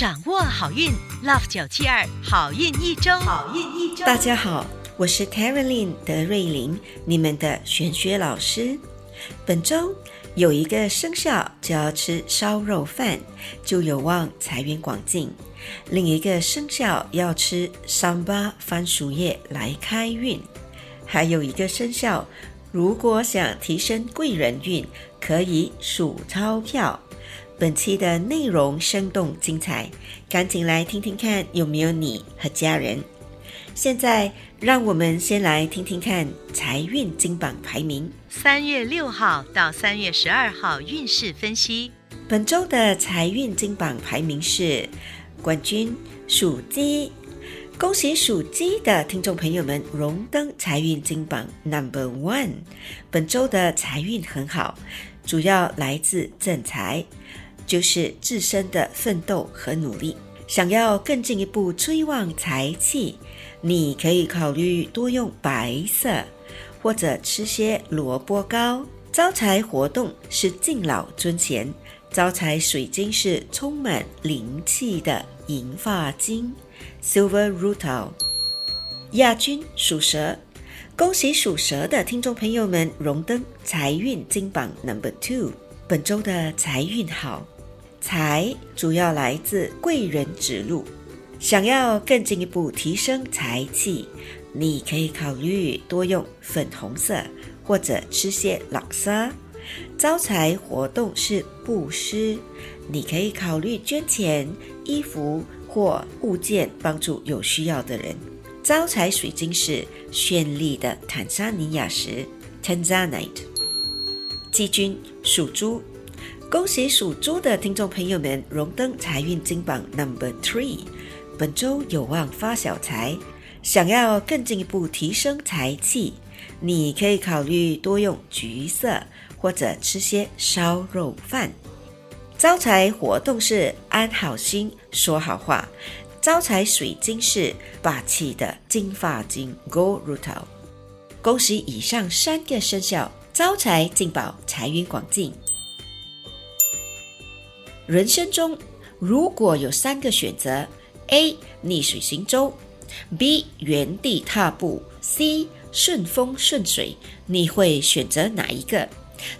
掌握好运，Love 九七二好运一周，好运一周。大家好，我是 Caroline 德瑞琳，你们的玄学老师。本周有一个生肖就要吃烧肉饭，就有望财源广进；另一个生肖要吃三八番薯叶来开运；还有一个生肖，如果想提升贵人运，可以数钞票。本期的内容生动精彩，赶紧来听听看有没有你和家人。现在让我们先来听听看财运金榜排名。三月六号到三月十二号运势分析。本周的财运金榜排名是冠军属鸡，恭喜属鸡的听众朋友们荣登财运金榜 Number One。本周的财运很好，主要来自正财。就是自身的奋斗和努力。想要更进一步催旺财气，你可以考虑多用白色，或者吃些萝卜糕。招财活动是敬老尊贤，招财水晶是充满灵气的银发晶 （Silver Rutil）。亚军属蛇，恭喜属蛇的听众朋友们荣登财运金榜 Number Two。本周的财运好。财主要来自贵人指路，想要更进一步提升财气，你可以考虑多用粉红色，或者吃些朗沙。招财活动是布施，你可以考虑捐钱、衣服或物件帮助有需要的人。招财水晶是绚丽的坦桑尼亚石 （Tanzanite）。季军属猪。恭喜属猪的听众朋友们荣登财运金榜 Number Three，本周有望发小财。想要更进一步提升财气，你可以考虑多用橘色，或者吃些烧肉饭。招财活动是安好心，说好话。招财水晶是霸气的金发晶 Gold Rutil。恭喜以上三个生肖招财进宝，财运广进。人生中如果有三个选择：A. 逆水行舟，B. 原地踏步，C. 顺风顺水，你会选择哪一个？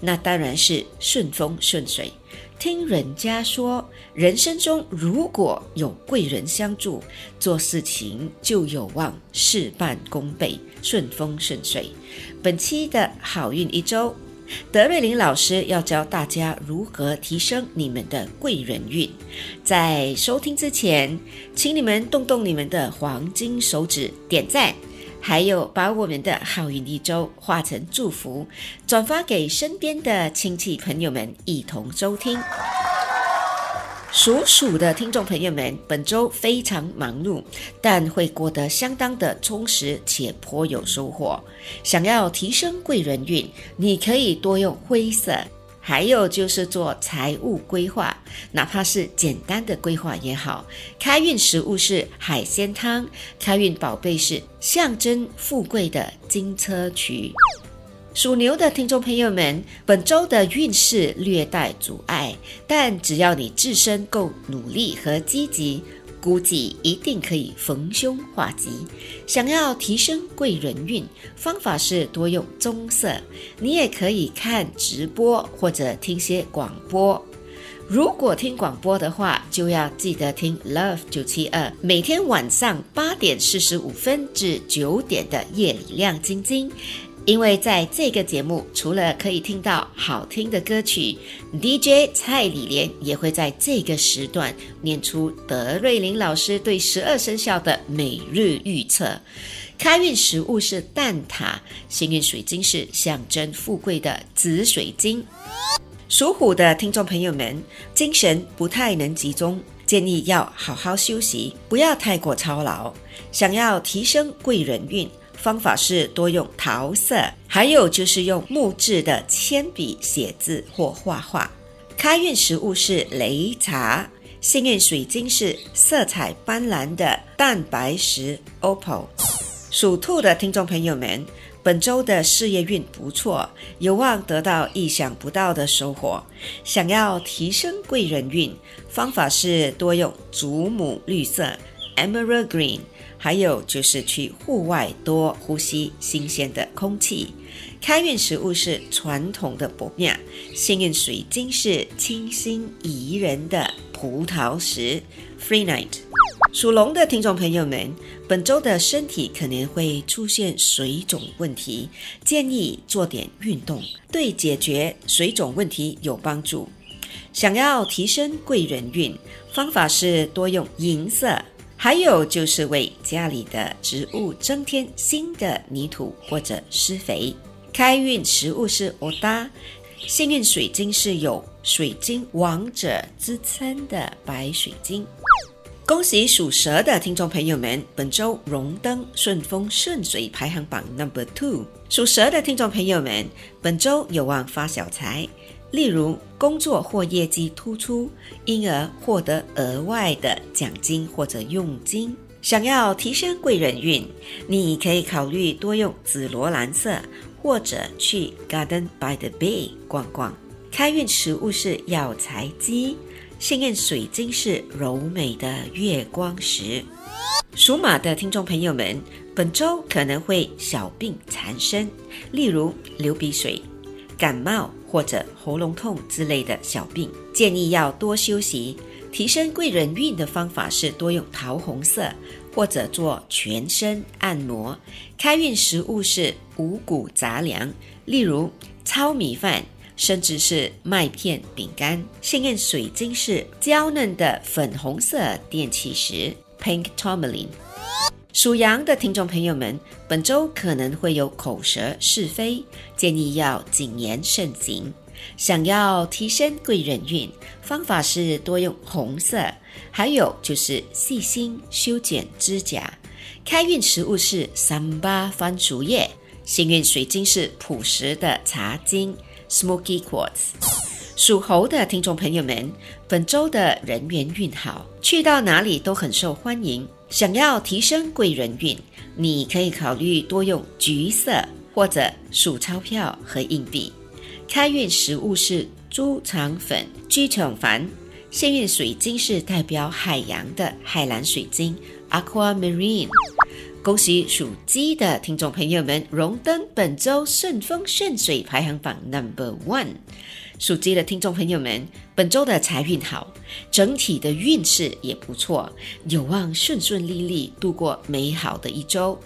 那当然是顺风顺水。听人家说，人生中如果有贵人相助，做事情就有望事半功倍，顺风顺水。本期的好运一周。德瑞琳老师要教大家如何提升你们的贵人运。在收听之前，请你们动动你们的黄金手指，点赞，还有把我们的好运一周化成祝福，转发给身边的亲戚朋友们一同收听。属鼠的听众朋友们，本周非常忙碌，但会过得相当的充实且颇有收获。想要提升贵人运，你可以多用灰色，还有就是做财务规划，哪怕是简单的规划也好。开运食物是海鲜汤，开运宝贝是象征富贵的金车渠。属牛的听众朋友们，本周的运势略带阻碍，但只要你自身够努力和积极，估计一定可以逢凶化吉。想要提升贵人运，方法是多用棕色。你也可以看直播或者听些广播。如果听广播的话，就要记得听 Love 九七二，每天晚上八点四十五分至九点的夜里亮晶晶。因为在这个节目，除了可以听到好听的歌曲，DJ 蔡李莲也会在这个时段念出德瑞琳老师对十二生肖的每日预测。开运食物是蛋挞，幸运水晶是象征富贵的紫水晶。属虎的听众朋友们，精神不太能集中，建议要好好休息，不要太过操劳。想要提升贵人运。方法是多用桃色，还有就是用木质的铅笔写字或画画。开运食物是擂茶，幸运水晶是色彩斑斓的蛋白石 opal。属兔的听众朋友们，本周的事业运不错，有望得到意想不到的收获。想要提升贵人运，方法是多用祖母绿色 （Emerald Green），还有就是去户外多呼吸新鲜的空气。开运食物是传统的薄面，幸运水晶是清新宜人的葡萄石 （Free Night）。属龙的听众朋友们，本周的身体可能会出现水肿问题，建议做点运动，对解决水肿问题有帮助。想要提升贵人运，方法是多用银色，还有就是为家里的植物增添新的泥土或者施肥。开运食物是欧达，幸运水晶是有水晶王者之称的白水晶。恭喜属蛇的听众朋友们，本周荣登顺风顺水排行榜 number two。属蛇的听众朋友们，本周有望发小财，例如工作或业绩突出，因而获得额外的奖金或者佣金。想要提升贵人运，你可以考虑多用紫罗兰色，或者去 Garden by the Bay 逛逛。开运食物是药材鸡。幸运水晶是柔美的月光石。属马的听众朋友们，本周可能会小病缠身，例如流鼻水、感冒或者喉咙痛之类的小病，建议要多休息。提升贵人运的方法是多用桃红色，或者做全身按摩。开运食物是五谷杂粮，例如糙米饭。甚至是麦片饼干。幸运水晶是娇嫩的粉红色电气石 （Pink Tourmaline）。属羊的听众朋友们，本周可能会有口舌是非，建议要谨言慎行。想要提升贵人运，方法是多用红色，还有就是细心修剪指甲。开运食物是三八番薯叶。幸运水晶是朴实的茶晶。Smoky Quartz，属猴的听众朋友们，本周的人缘运好，去到哪里都很受欢迎。想要提升贵人运，你可以考虑多用橘色或者数钞票和硬币。开运食物是猪肠粉、鸡肠饭。幸运水晶是代表海洋的海蓝水晶 Aquamarine。恭喜属鸡的听众朋友们荣登本周顺风顺水排行榜 number one。属鸡的听众朋友们，本周的财运好，整体的运势也不错，有望顺顺利利度过美好的一周。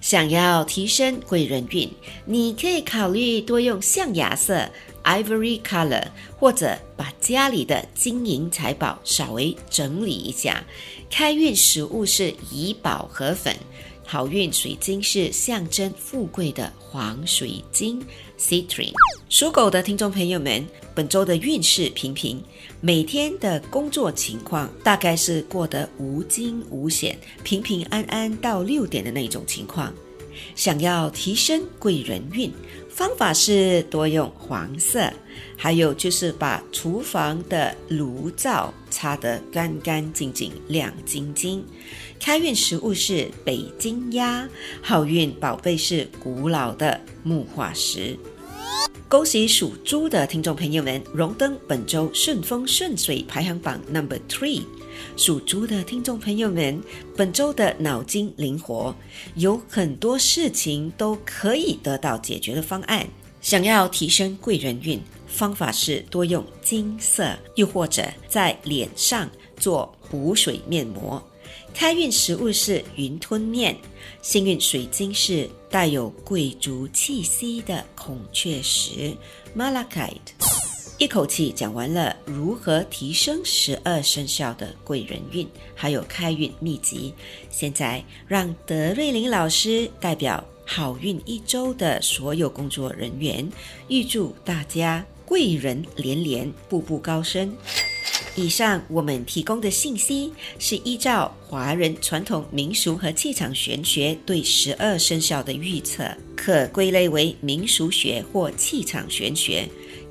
想要提升贵人运，你可以考虑多用象牙色 （ivory color），或者把家里的金银财宝稍微整理一下。开运食物是怡宝河粉。好运水晶是象征富贵的黄水晶 citrin。属狗的听众朋友们，本周的运势平平，每天的工作情况大概是过得无惊无险、平平安安到六点的那种情况。想要提升贵人运，方法是多用黄色，还有就是把厨房的炉灶擦得干干净净、亮晶晶。开运食物是北京鸭，好运宝贝是古老的木化石。恭喜属猪的听众朋友们荣登本周顺风顺水排行榜 number three。属猪的听众朋友们，本周的脑筋灵活，有很多事情都可以得到解决的方案。想要提升贵人运，方法是多用金色，又或者在脸上做补水面膜。开运食物是云吞面，幸运水晶是带有贵族气息的孔雀石 （Malachite）。一口气讲完了如何提升十二生肖的贵人运，还有开运秘籍。现在让德瑞琳老师代表好运一周的所有工作人员，预祝大家贵人连连，步步高升。以上我们提供的信息是依照华人传统民俗和气场玄学对十二生肖的预测，可归类为民俗学或气场玄学，